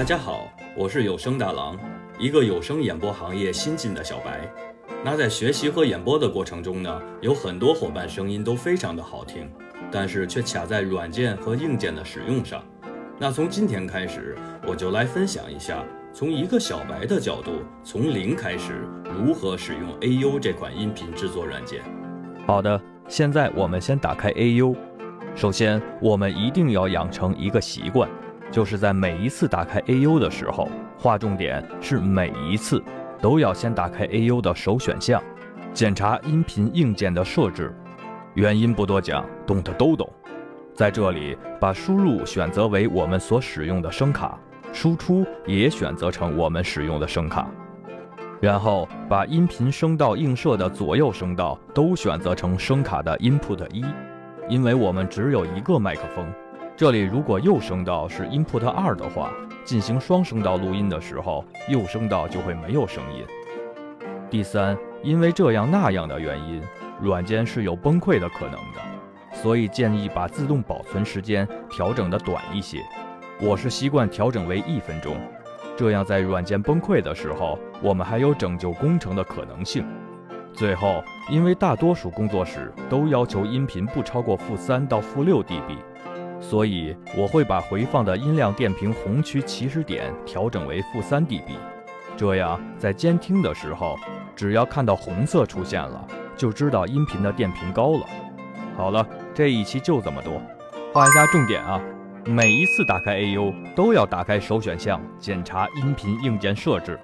大家好，我是有声大郎，一个有声演播行业新进的小白。那在学习和演播的过程中呢，有很多伙伴声音都非常的好听，但是却卡在软件和硬件的使用上。那从今天开始，我就来分享一下，从一个小白的角度，从零开始如何使用 AU 这款音频制作软件。好的，现在我们先打开 AU。首先，我们一定要养成一个习惯，就是在每一次打开 AU 的时候，划重点是每一次都要先打开 AU 的首选项，检查音频硬件的设置。原因不多讲，懂的都懂。在这里，把输入选择为我们所使用的声卡，输出也选择成我们使用的声卡。然后把音频声道映射的左右声道都选择成声卡的 input 一。因为我们只有一个麦克风，这里如果右声道是 input 二的话，进行双声道录音的时候，右声道就会没有声音。第三，因为这样那样的原因，软件是有崩溃的可能的，所以建议把自动保存时间调整的短一些。我是习惯调整为一分钟，这样在软件崩溃的时候，我们还有拯救工程的可能性。最后，因为大多数工作室都要求音频不超过负三到负六 dB，所以我会把回放的音量电平红区起始点调整为负三 dB，这样在监听的时候，只要看到红色出现了，就知道音频的电平高了。好了，这一期就这么多，画一下重点啊！每一次打开 AU 都要打开首选项，检查音频硬件设置。